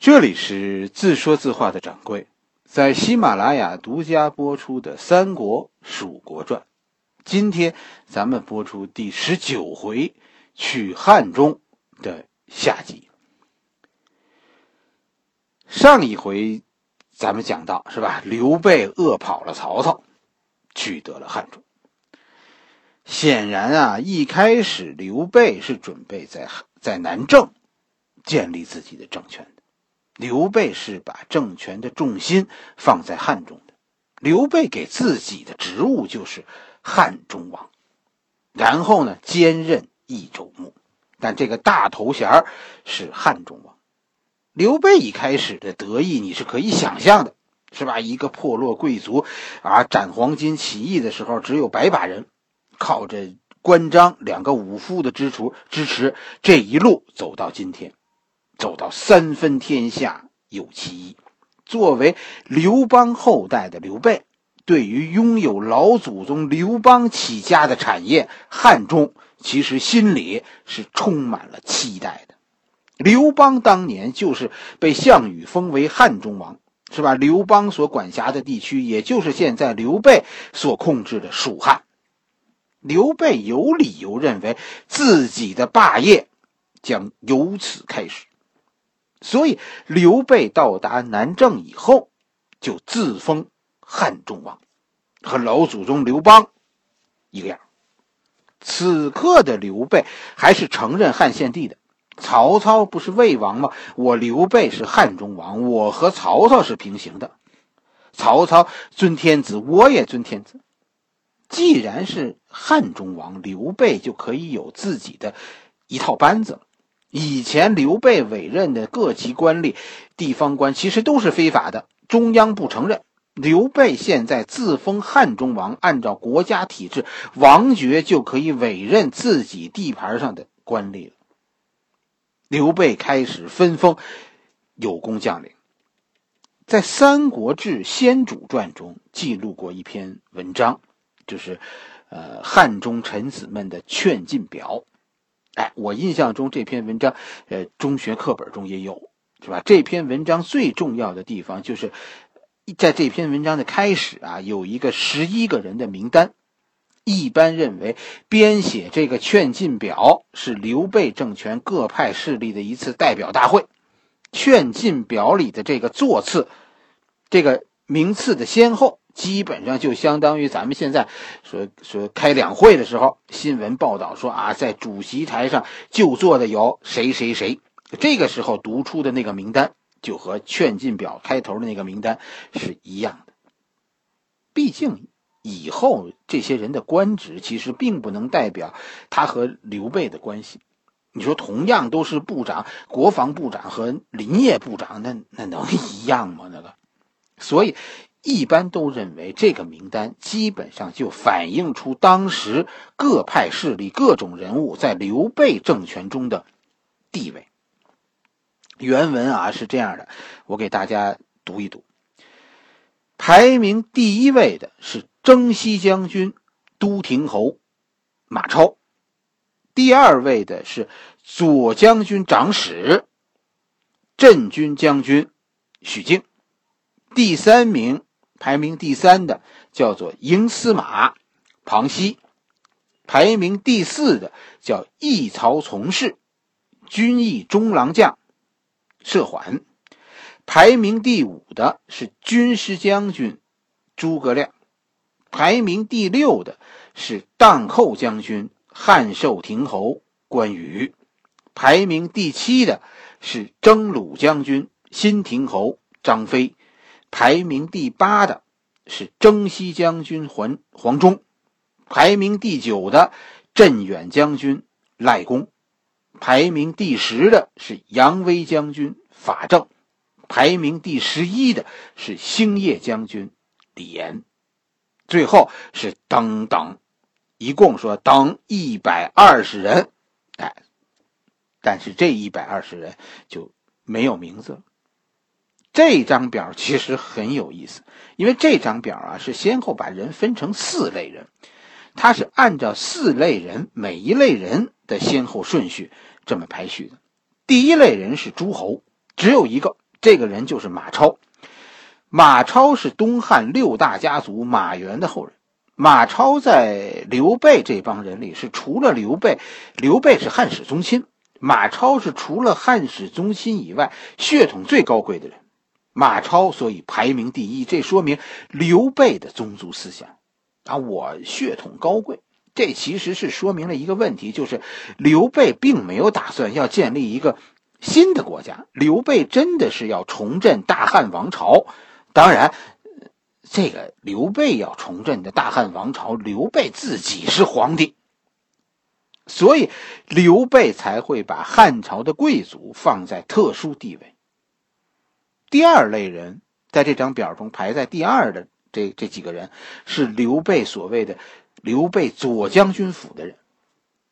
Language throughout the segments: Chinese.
这里是自说自话的掌柜，在喜马拉雅独家播出的《三国蜀国传》，今天咱们播出第十九回取汉中的下集。上一回咱们讲到是吧？刘备饿跑了曹操，取得了汉中。显然啊，一开始刘备是准备在在南郑建立自己的政权的。刘备是把政权的重心放在汉中的，刘备给自己的职务就是汉中王，然后呢兼任益州牧，但这个大头衔是汉中王。刘备一开始的得意你是可以想象的，是吧？一个破落贵族啊，斩黄巾起义的时候只有百把人，靠着关张两个武夫的支持支持，这一路走到今天。走到三分天下有其一，作为刘邦后代的刘备，对于拥有老祖宗刘邦起家的产业汉中，其实心里是充满了期待的。刘邦当年就是被项羽封为汉中王，是吧？刘邦所管辖的地区，也就是现在刘备所控制的蜀汉。刘备有理由认为自己的霸业将由此开始。所以，刘备到达南郑以后，就自封汉中王，和老祖宗刘邦一个样。此刻的刘备还是承认汉献帝的。曹操不是魏王吗？我刘备是汉中王，我和曹操是平行的。曹操尊天子，我也尊天子。既然是汉中王，刘备就可以有自己的一套班子了。以前刘备委任的各级官吏、地方官其实都是非法的，中央不承认。刘备现在自封汉中王，按照国家体制，王爵就可以委任自己地盘上的官吏了。刘备开始分封有功将领，在《三国志·先主传》中记录过一篇文章，就是呃汉中臣子们的劝进表。哎，我印象中这篇文章，呃，中学课本中也有，是吧？这篇文章最重要的地方就是，在这篇文章的开始啊，有一个十一个人的名单。一般认为，编写这个劝进表是刘备政权各派势力的一次代表大会。劝进表里的这个座次，这个名次的先后。基本上就相当于咱们现在说说开两会的时候，新闻报道说啊，在主席台上就坐的有谁谁谁，这个时候读出的那个名单就和劝进表开头的那个名单是一样的。毕竟以后这些人的官职其实并不能代表他和刘备的关系。你说同样都是部长，国防部长和林业部长，那那能一样吗？那个，所以。一般都认为，这个名单基本上就反映出当时各派势力各种人物在刘备政权中的地位。原文啊是这样的，我给大家读一读。排名第一位的是征西将军都亭侯马超，第二位的是左将军长史镇军将军许靖，第三名。排名第三的叫做营司马庞熙，排名第四的叫义曹从事军役中郎将涉缓，排名第五的是军师将军诸葛亮，排名第六的是荡寇将军汉寿亭侯关羽，排名第七的是征虏将军新亭侯张飞。排名第八的是征西将军黄黄忠，排名第九的镇远将军赖公，排名第十的是扬威将军法正，排名第十一的是兴业将军李严，最后是等等，一共说等一百二十人，哎，但是这一百二十人就没有名字了。这张表其实很有意思，因为这张表啊是先后把人分成四类人，它是按照四类人每一类人的先后顺序这么排序的。第一类人是诸侯，只有一个这个人就是马超。马超是东汉六大家族马援的后人。马超在刘备这帮人里是除了刘备，刘备是汉室宗亲，马超是除了汉室宗亲以外血统最高贵的人。马超所以排名第一，这说明刘备的宗族思想啊，我血统高贵。这其实是说明了一个问题，就是刘备并没有打算要建立一个新的国家，刘备真的是要重振大汉王朝。当然，这个刘备要重振的大汉王朝，刘备自己是皇帝，所以刘备才会把汉朝的贵族放在特殊地位。第二类人在这张表中排在第二的这这几个人，是刘备所谓的刘备左将军府的人。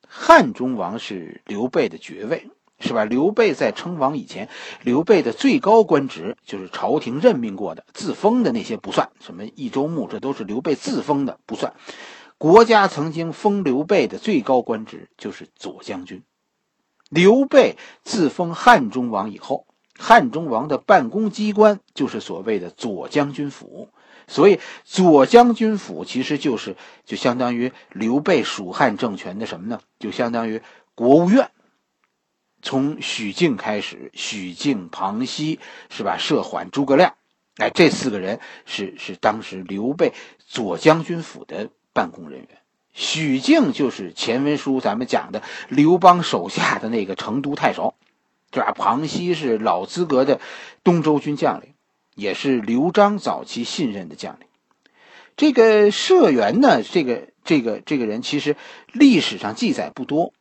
汉中王是刘备的爵位。是吧？刘备在称王以前，刘备的最高官职就是朝廷任命过的，自封的那些不算。什么益州牧，这都是刘备自封的，不算。国家曾经封刘备的最高官职就是左将军。刘备自封汉中王以后，汉中王的办公机关就是所谓的左将军府，所以左将军府其实就是就相当于刘备蜀汉政权的什么呢？就相当于国务院。从许靖开始，许靖、庞熙是吧？设缓、诸葛亮，哎，这四个人是是当时刘备左将军府的办公人员。许靖就是前文书咱们讲的刘邦手下的那个成都太守，对吧？庞熙是老资格的东周军将领，也是刘璋早期信任的将领。这个社员呢，这个这个这个人其实历史上记载不多。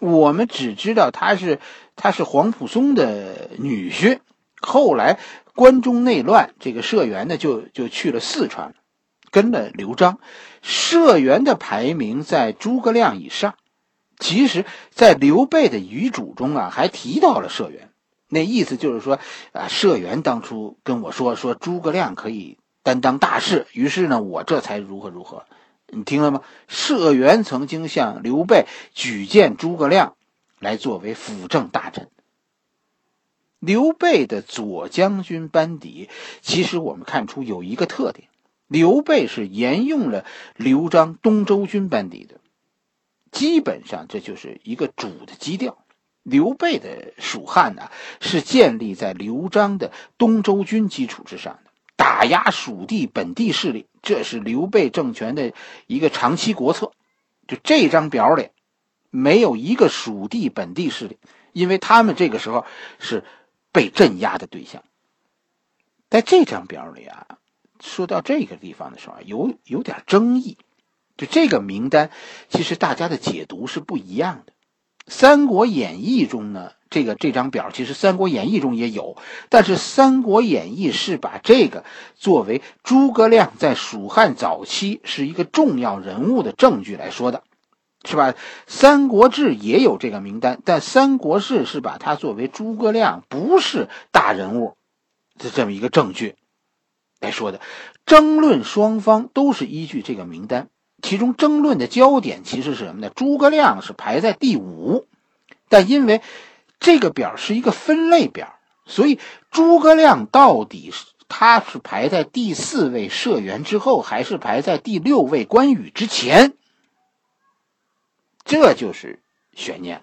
我们只知道他是他是皇甫嵩的女婿，后来关中内乱，这个社员呢就就去了四川，跟了刘璋。社员的排名在诸葛亮以上，其实，在刘备的遗嘱中啊，还提到了社员。那意思就是说，啊，社员当初跟我说说诸葛亮可以担当大事，于是呢，我这才如何如何。你听了吗？社员曾经向刘备举荐诸葛亮，来作为辅政大臣。刘备的左将军班底，其实我们看出有一个特点：刘备是沿用了刘璋东周军班底的，基本上这就是一个主的基调。刘备的蜀汉呢，是建立在刘璋的东周军基础之上的。打压蜀地本地势力，这是刘备政权的一个长期国策。就这张表里，没有一个蜀地本地势力，因为他们这个时候是被镇压的对象。在这张表里啊，说到这个地方的时候，有有点争议。就这个名单，其实大家的解读是不一样的。《三国演义》中呢？这个这张表其实《三国演义》中也有，但是《三国演义》是把这个作为诸葛亮在蜀汉早期是一个重要人物的证据来说的，是吧？《三国志》也有这个名单，但《三国志》是把它作为诸葛亮不是大人物的这么一个证据来说的。争论双方都是依据这个名单，其中争论的焦点其实是什么呢？诸葛亮是排在第五，但因为。这个表是一个分类表，所以诸葛亮到底是他是排在第四位社员之后，还是排在第六位关羽之前？这就是悬念了。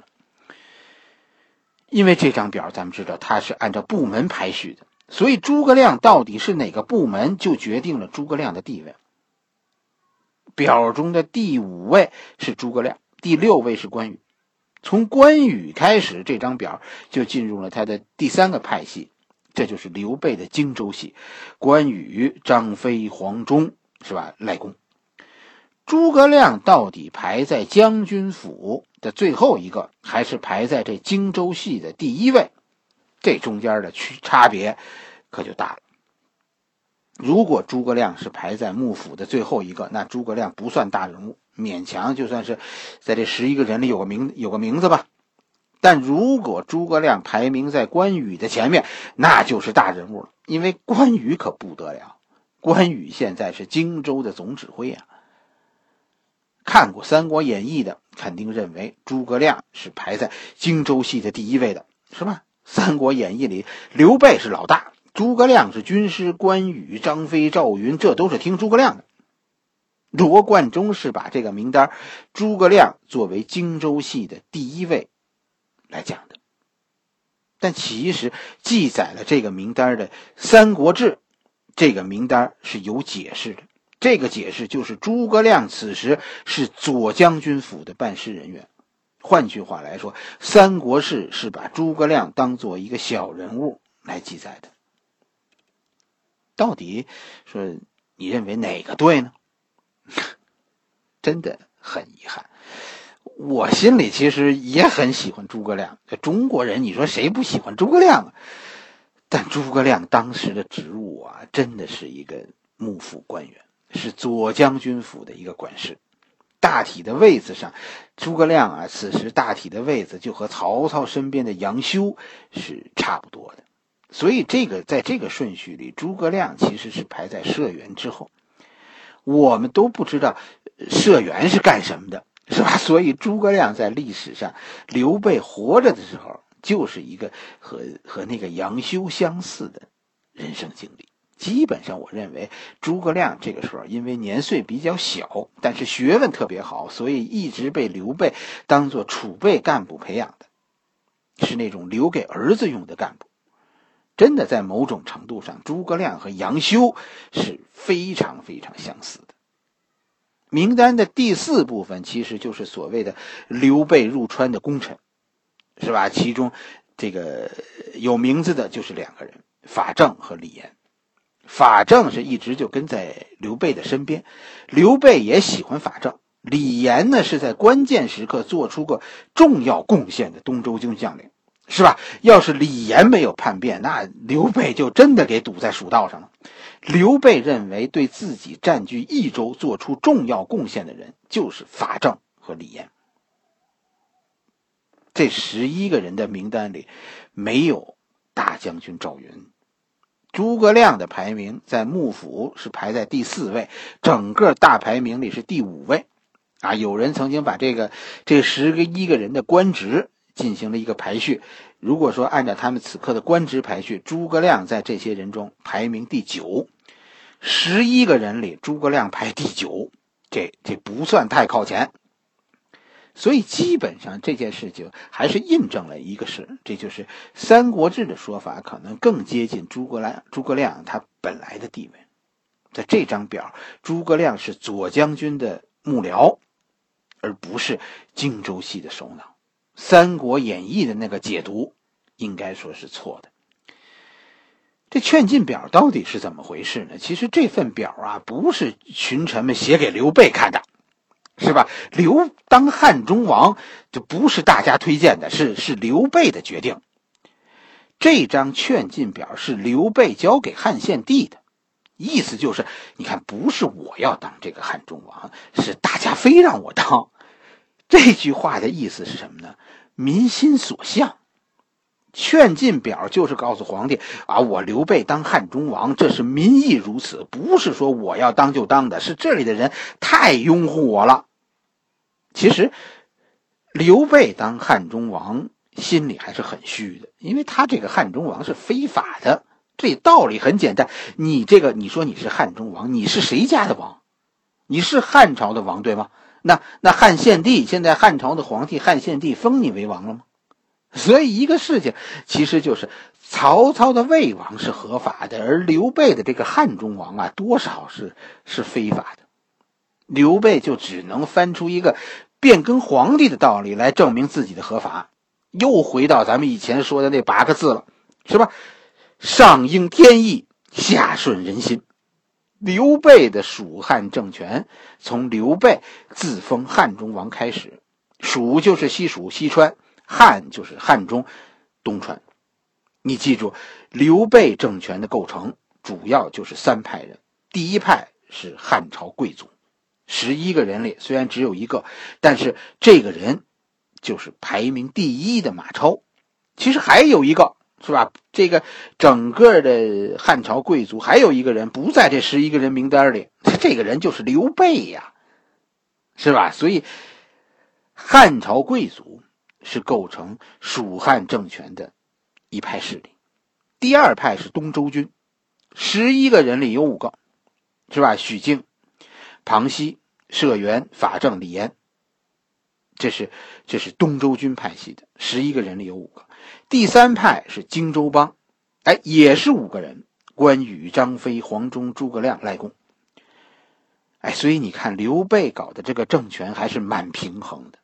因为这张表咱们知道它是按照部门排序的，所以诸葛亮到底是哪个部门，就决定了诸葛亮的地位。表中的第五位是诸葛亮，第六位是关羽。从关羽开始，这张表就进入了他的第三个派系，这就是刘备的荆州系。关羽、张飞、黄忠，是吧？赖公。诸葛亮到底排在将军府的最后一个，还是排在这荆州系的第一位？这中间的区差别可就大了。如果诸葛亮是排在幕府的最后一个，那诸葛亮不算大人物。勉强就算是在这十一个人里有个名有个名字吧，但如果诸葛亮排名在关羽的前面，那就是大人物了。因为关羽可不得了，关羽现在是荆州的总指挥啊。看过《三国演义》的肯定认为诸葛亮是排在荆州系的第一位的，是吧？三国演义》里刘备是老大，诸葛亮是军师，关羽、张飞、赵云这都是听诸葛亮的。罗贯中是把这个名单，诸葛亮作为荆州戏的第一位来讲的。但其实记载了这个名单的《三国志》，这个名单是有解释的。这个解释就是诸葛亮此时是左将军府的办事人员。换句话来说，《三国志》是把诸葛亮当做一个小人物来记载的。到底说你认为哪个对呢？真的很遗憾，我心里其实也很喜欢诸葛亮。中国人，你说谁不喜欢诸葛亮啊？但诸葛亮当时的职务啊，真的是一个幕府官员，是左将军府的一个管事。大体的位子上，诸葛亮啊，此时大体的位子就和曹操身边的杨修是差不多的。所以，这个在这个顺序里，诸葛亮其实是排在社员之后。我们都不知道社员是干什么的，是吧？所以诸葛亮在历史上，刘备活着的时候，就是一个和和那个杨修相似的人生经历。基本上，我认为诸葛亮这个时候因为年岁比较小，但是学问特别好，所以一直被刘备当做储备干部培养的，是那种留给儿子用的干部。真的，在某种程度上，诸葛亮和杨修是非常非常相似的。名单的第四部分其实就是所谓的刘备入川的功臣，是吧？其中这个有名字的就是两个人：法正和李严。法正是一直就跟在刘备的身边，刘备也喜欢法正。李严呢，是在关键时刻做出过重要贡献的东周军将领。是吧？要是李严没有叛变，那刘备就真的给堵在蜀道上了。刘备认为，对自己占据益州做出重要贡献的人，就是法正和李严。这十一个人的名单里，没有大将军赵云。诸葛亮的排名在幕府是排在第四位，整个大排名里是第五位。啊，有人曾经把这个这十个一个人的官职。进行了一个排序。如果说按照他们此刻的官职排序，诸葛亮在这些人中排名第九，十一个人里诸葛亮排第九，这这不算太靠前。所以基本上这件事情还是印证了一个事，这就是《三国志》的说法可能更接近诸葛亮诸葛亮他本来的地位。在这张表，诸葛亮是左将军的幕僚，而不是荆州系的首脑。《三国演义》的那个解读，应该说是错的。这劝进表到底是怎么回事呢？其实这份表啊，不是群臣们写给刘备看的，是吧？刘当汉中王就不是大家推荐的，是是刘备的决定。这张劝进表是刘备交给汉献帝的，意思就是，你看，不是我要当这个汉中王，是大家非让我当。这句话的意思是什么呢？民心所向，劝进表就是告诉皇帝啊，我刘备当汉中王，这是民意如此，不是说我要当就当的，是这里的人太拥护我了。其实，刘备当汉中王心里还是很虚的，因为他这个汉中王是非法的。这道理很简单，你这个你说你是汉中王，你是谁家的王？你是汉朝的王对吗？那那汉献帝现在汉朝的皇帝汉献帝封你为王了吗？所以一个事情其实就是曹操的魏王是合法的，而刘备的这个汉中王啊，多少是是非法的。刘备就只能翻出一个变更皇帝的道理来证明自己的合法，又回到咱们以前说的那八个字了，是吧？上应天意，下顺人心。刘备的蜀汉政权从刘备自封汉中王开始，蜀就是西蜀西川，汉就是汉中东川。你记住，刘备政权的构成主要就是三派人。第一派是汉朝贵族，十一个人里虽然只有一个，但是这个人就是排名第一的马超。其实还有一个。是吧？这个整个的汉朝贵族还有一个人不在这十一个人名单里，这个人就是刘备呀，是吧？所以汉朝贵族是构成蜀汉政权的一派势力。第二派是东周军，十一个人里有五个，是吧？许靖、庞熙、社员、法正、李严，这是这是东周军派系的十一个人里有五个。第三派是荆州帮，哎，也是五个人：关羽、张飞、黄忠、诸葛亮、赖公。哎，所以你看，刘备搞的这个政权还是蛮平衡的。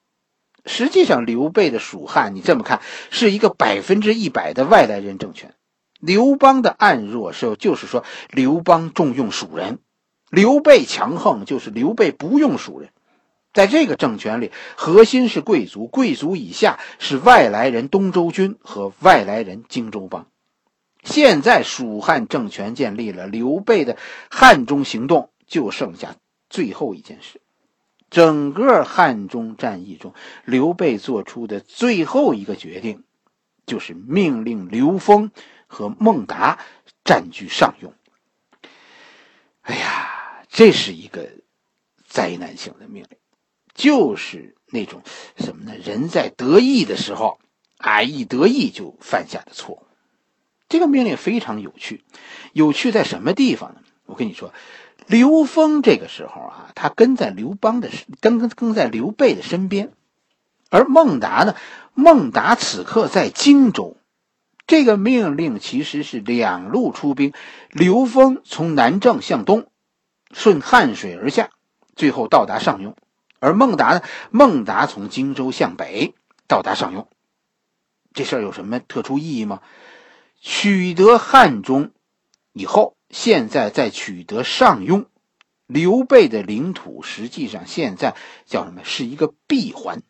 实际上，刘备的蜀汉，你这么看，是一个百分之一百的外来人政权。刘邦的暗弱是，就是说刘邦重用蜀人；刘备强横，就是刘备不用蜀人。在这个政权里，核心是贵族，贵族以下是外来人东周军和外来人荆州帮。现在蜀汉政权建立了，刘备的汉中行动就剩下最后一件事。整个汉中战役中，刘备做出的最后一个决定，就是命令刘封和孟达占据上庸。哎呀，这是一个灾难性的命令，就是那种什么呢？人在得意的时候，啊，一得意就犯下的错误。这个命令非常有趣，有趣在什么地方呢？我跟你说。刘封这个时候啊，他跟在刘邦的跟跟跟在刘备的身边，而孟达呢，孟达此刻在荆州。这个命令其实是两路出兵，刘封从南郑向东，顺汉水而下，最后到达上庸；而孟达呢，孟达从荆州向北到达上庸。这事儿有什么特殊意义吗？取得汉中以后。现在在取得上庸，刘备的领土实际上现在叫什么？是一个闭环。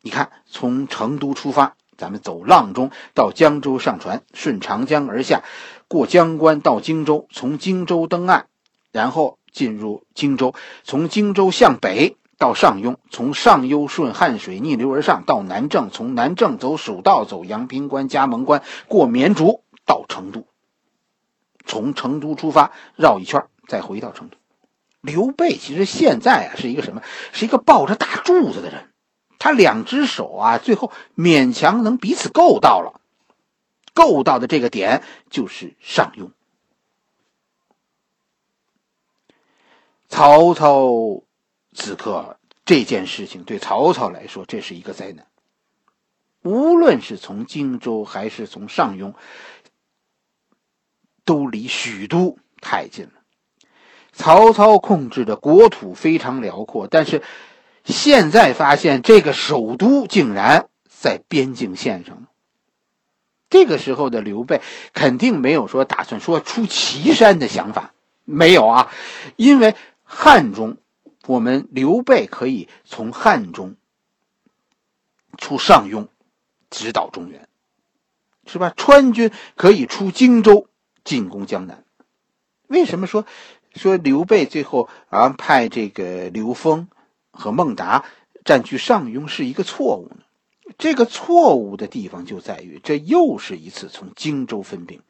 你看，从成都出发，咱们走阆中到江州上船，顺长江而下，过江关到荆州，从荆州登岸，然后进入荆州，从荆州向北到上庸，从上庸顺汉水逆流而上到南郑，从南郑走蜀道，走阳平关、嘉门关，过绵竹到成都。从成都出发，绕一圈再回到成都。刘备其实现在啊是一个什么？是一个抱着大柱子的人。他两只手啊，最后勉强能彼此够到了，够到的这个点就是上庸。曹操此刻这件事情对曹操来说，这是一个灾难。无论是从荆州还是从上庸。都离许都太近了。曹操控制的国土非常辽阔，但是现在发现这个首都竟然在边境线上。这个时候的刘备肯定没有说打算说出岐山的想法，没有啊，因为汉中，我们刘备可以从汉中出上庸，直捣中原，是吧？川军可以出荆州。进攻江南，为什么说说刘备最后啊派这个刘封和孟达占据上庸是一个错误呢？这个错误的地方就在于，这又是一次从荆州分兵。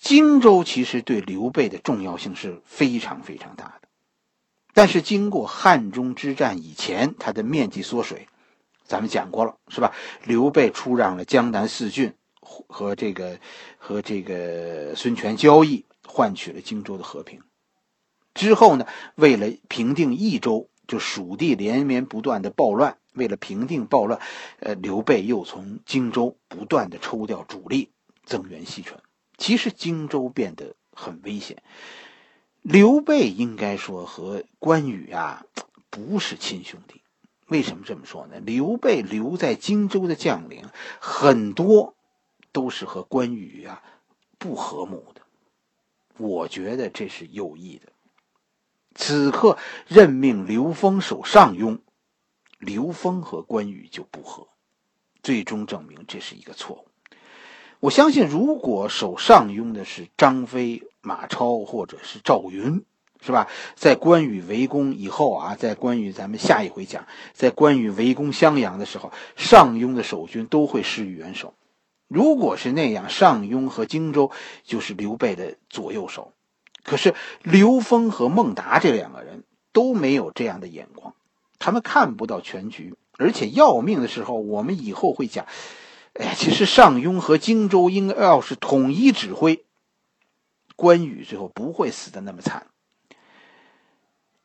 荆州其实对刘备的重要性是非常非常大的，但是经过汉中之战以前，它的面积缩水，咱们讲过了，是吧？刘备出让了江南四郡。和这个和这个孙权交易，换取了荆州的和平。之后呢，为了平定益州，就蜀地连绵不断的暴乱。为了平定暴乱，呃，刘备又从荆州不断的抽调主力增援西川。其实荆州变得很危险。刘备应该说和关羽啊不是亲兄弟。为什么这么说呢？刘备留在荆州的将领很多。都是和关羽啊不和睦的，我觉得这是有意的。此刻任命刘封守上庸，刘封和关羽就不和，最终证明这是一个错误。我相信，如果守上庸的是张飞、马超或者是赵云，是吧？在关羽围攻以后啊，在关羽咱们下一回讲，在关羽围攻襄阳的时候，上庸的守军都会施以援手。如果是那样，上庸和荆州就是刘备的左右手。可是刘封和孟达这两个人都没有这样的眼光，他们看不到全局，而且要命的时候，我们以后会讲，哎，其实上庸和荆州应该要是统一指挥，关羽最后不会死的那么惨。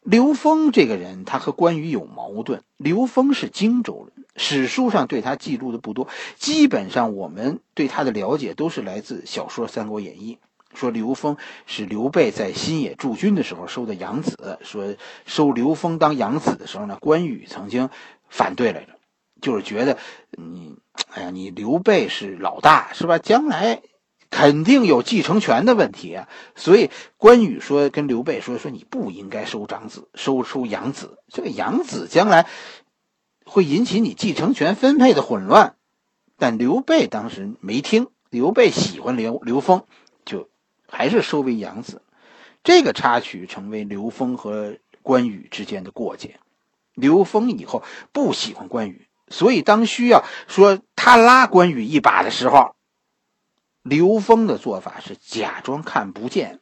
刘封这个人，他和关羽有矛盾。刘封是荆州人，史书上对他记录的不多，基本上我们对他的了解都是来自小说《三国演义》，说刘封是刘备在新野驻军的时候收的养子，说收刘封当养子的时候呢，关羽曾经反对来着，就是觉得你，哎呀，你刘备是老大，是吧？将来。肯定有继承权的问题啊，所以关羽说跟刘备说说你不应该收长子，收收养子，这个养子将来会引起你继承权分配的混乱。但刘备当时没听，刘备喜欢刘刘封，就还是收为养子。这个插曲成为刘封和关羽之间的过节。刘封以后不喜欢关羽，所以当需要说他拉关羽一把的时候。刘封的做法是假装看不见。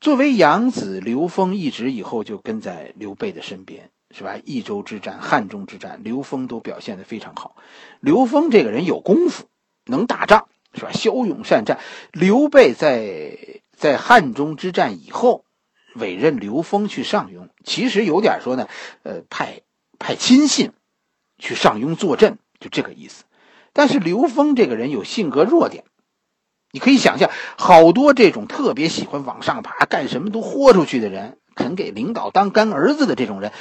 作为养子，刘封一直以后就跟在刘备的身边，是吧？益州之战、汉中之战，刘封都表现的非常好。刘封这个人有功夫，能打仗，是吧？骁勇善战。刘备在在汉中之战以后，委任刘封去上庸，其实有点说呢，呃，派派亲信去上庸坐镇，就这个意思。但是刘峰这个人有性格弱点，你可以想象，好多这种特别喜欢往上爬、干什么都豁出去的人，肯给领导当干儿子的这种人，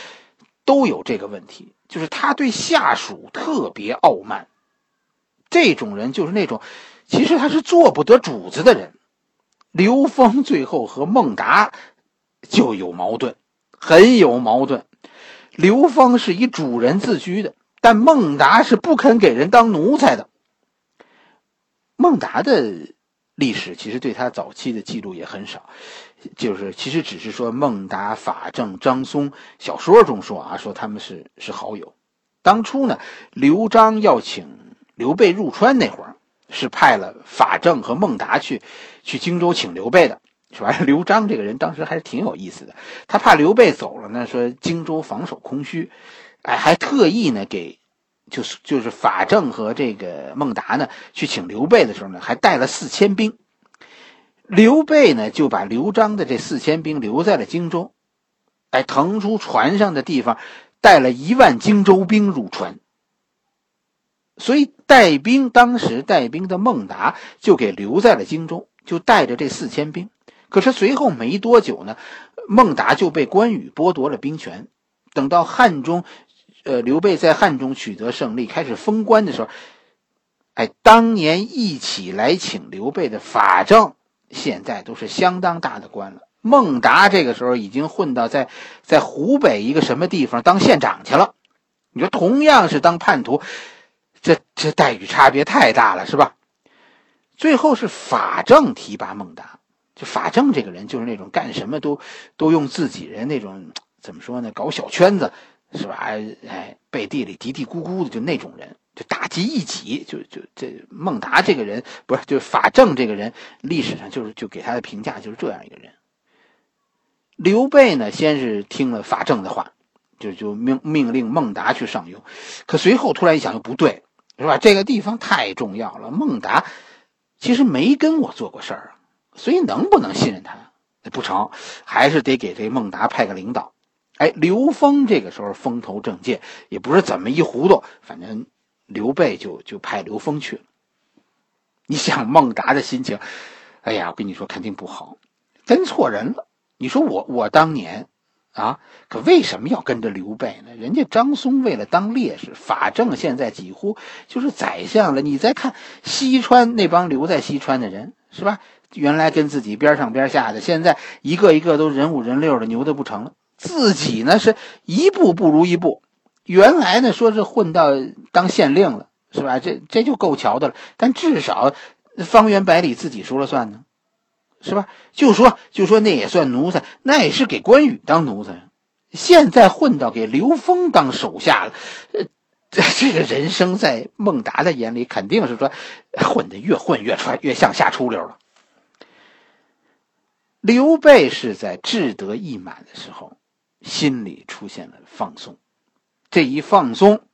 都有这个问题，就是他对下属特别傲慢。这种人就是那种，其实他是做不得主子的人。刘峰最后和孟达就有矛盾，很有矛盾。刘峰是以主人自居的。但孟达是不肯给人当奴才的。孟达的历史其实对他早期的记录也很少，就是其实只是说孟达、法正、张松小说中说啊，说他们是是好友。当初呢，刘璋要请刘备入川那会儿，是派了法正和孟达去去荆州请刘备的，是吧？刘璋这个人当时还是挺有意思的，他怕刘备走了呢，说荆州防守空虚。哎，还特意呢给，就是就是法正和这个孟达呢去请刘备的时候呢，还带了四千兵。刘备呢就把刘璋的这四千兵留在了荆州，哎，腾出船上的地方，带了一万荆州兵入川。所以带兵当时带兵的孟达就给留在了荆州，就带着这四千兵。可是随后没多久呢，孟达就被关羽剥夺了兵权。等到汉中。呃，刘备在汉中取得胜利，开始封官的时候，哎，当年一起来请刘备的法正，现在都是相当大的官了。孟达这个时候已经混到在在湖北一个什么地方当县长去了。你说同样是当叛徒，这这待遇差别太大了，是吧？最后是法正提拔孟达，就法正这个人就是那种干什么都都用自己人那种怎么说呢？搞小圈子。是吧？哎，背地里嘀嘀咕咕的，就那种人，就打击一己，就就这孟达这个人，不是，就法正这个人，历史上就是就给他的评价就是这样一个人。刘备呢，先是听了法正的话，就就命命令孟达去上庸，可随后突然一想，又不对，是吧？这个地方太重要了，孟达其实没跟我做过事儿啊，所以能不能信任他？不成，还是得给这孟达派个领导。哎，刘封这个时候风头正劲，也不是怎么一糊涂，反正刘备就就派刘封去了。你想孟达的心情，哎呀，我跟你说肯定不好，跟错人了。你说我我当年啊，可为什么要跟着刘备呢？人家张松为了当烈士，法正现在几乎就是宰相了。你再看西川那帮留在西川的人，是吧？原来跟自己边上边下的，现在一个一个都人五人六的，牛的不成了。自己呢是一步不如一步，原来呢说是混到当县令了，是吧？这这就够瞧的了。但至少方圆百里自己说了算呢，是吧？就说就说那也算奴才，那也是给关羽当奴才。现在混到给刘封当手下了，呃，这个人生在孟达的眼里肯定是说混的越混越穿越向下出溜了。刘备是在志得意满的时候。心里出现了放松，这一放松，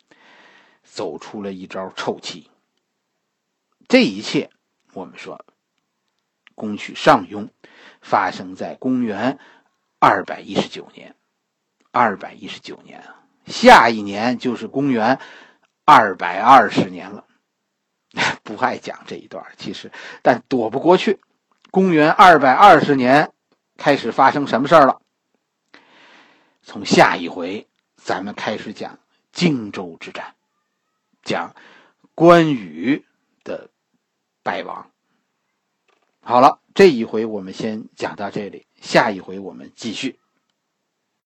走出了一招臭棋。这一切，我们说，攻取上庸，发生在公元二百一十九年。二百一十九年啊，下一年就是公元二百二十年了。不爱讲这一段，其实，但躲不过去。公元二百二十年开始发生什么事儿了？从下一回，咱们开始讲荆州之战，讲关羽的败亡。好了，这一回我们先讲到这里，下一回我们继续。